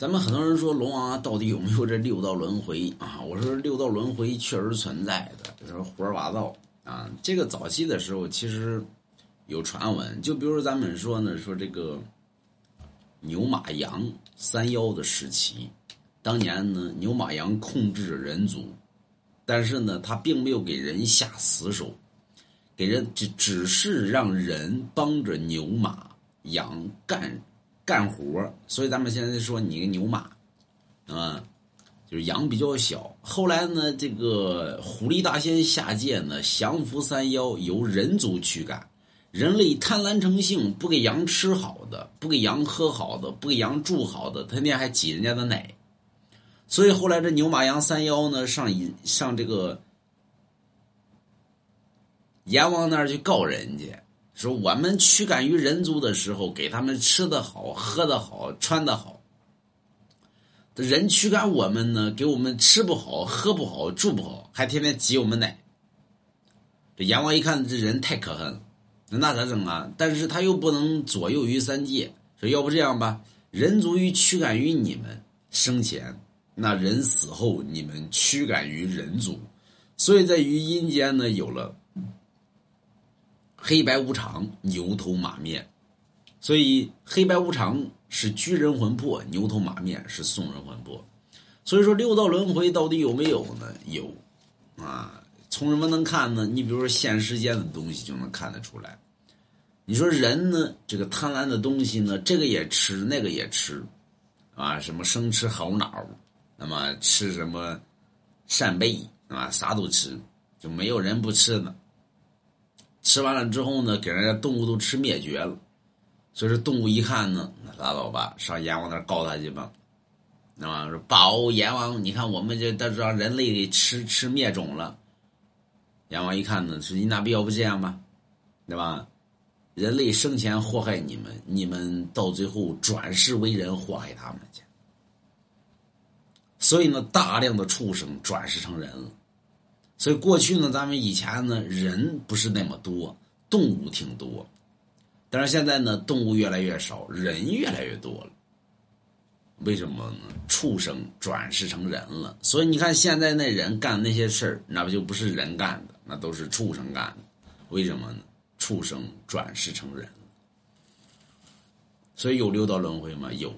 咱们很多人说龙王到底有没有这六道轮回啊？我说六道轮回确实存在的，这是胡说八道啊！这个早期的时候其实有传闻，就比如咱们说呢，说这个牛马羊三妖的时期，当年呢牛马羊控制着人族，但是呢他并没有给人下死手，给人只只是让人帮着牛马羊干。干活所以咱们现在说你个牛马，啊，就是羊比较小。后来呢，这个狐狸大仙下界呢，降服三妖，由人族驱赶。人类贪婪成性，不给羊吃好的，不给羊喝好的，不给羊住好的，天天还挤人家的奶。所以后来这牛马羊三妖呢，上上这个阎王那儿去告人家。说我们驱赶于人族的时候，给他们吃的好、喝的好、穿的好。这人驱赶我们呢，给我们吃不好、喝不好、住不好，还天天挤我们奶。这阎王一看这人太可恨了，那咋整啊？但是他又不能左右于三界，说要不这样吧，人族于驱赶于你们生前，那人死后你们驱赶于人族，所以在于阴间呢有了。黑白无常，牛头马面，所以黑白无常是居人魂魄，牛头马面是送人魂魄。所以说六道轮回到底有没有呢？有，啊，从什么能看呢？你比如说现世间的东西就能看得出来。你说人呢，这个贪婪的东西呢，这个也吃，那个也吃，啊，什么生吃猴脑，那么吃什么扇贝，啊，啥都吃，就没有人不吃的。吃完了之后呢，给人家动物都吃灭绝了，所以说动物一看呢，拉倒吧，上阎王那告他去吧，那么说保阎王，你看我们这都让人类给吃吃灭种了。阎王一看呢，说你哪必要不这样吧，对吧？人类生前祸害你们，你们到最后转世为人祸害他们去，所以呢，大量的畜生转世成人了。所以过去呢，咱们以前呢，人不是那么多，动物挺多，但是现在呢，动物越来越少，人越来越多了。为什么呢？畜生转世成人了。所以你看，现在那人干那些事儿，那不就不是人干的，那都是畜生干的。为什么呢？畜生转世成人。所以有六道轮回吗？有。